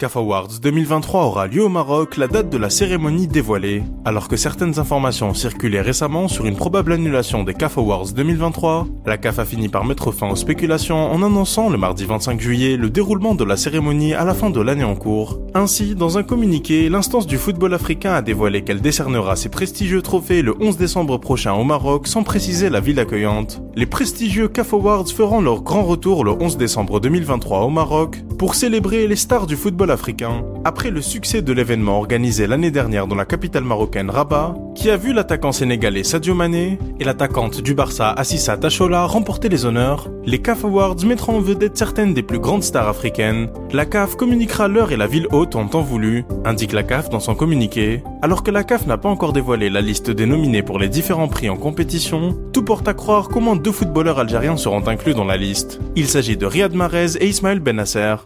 CAF Awards 2023 aura lieu au Maroc, la date de la cérémonie dévoilée. Alors que certaines informations circulaient récemment sur une probable annulation des CAF Awards 2023, la CAF a fini par mettre fin aux spéculations en annonçant le mardi 25 juillet le déroulement de la cérémonie à la fin de l'année en cours. Ainsi, dans un communiqué, l'instance du football africain a dévoilé qu'elle décernera ses prestigieux trophées le 11 décembre prochain au Maroc sans préciser la ville accueillante. Les prestigieux CAF Awards feront leur grand retour le 11 décembre 2023 au Maroc pour célébrer les stars du football africain, après le succès de l'événement organisé l'année dernière dans la capitale marocaine Rabat, qui a vu l'attaquant sénégalais Sadio Mané et l'attaquante du Barça Assissa Tachola remporter les honneurs, les CAF Awards mettront en vedette certaines des plus grandes stars africaines. La CAF communiquera l'heure et la ville haute en temps voulu, indique la CAF dans son communiqué. Alors que la CAF n'a pas encore dévoilé la liste des nominés pour les différents prix en compétition, tout porte à croire moins deux footballeurs algériens seront inclus dans la liste. Il s'agit de Riyad Mahrez et Ismaël Benasser.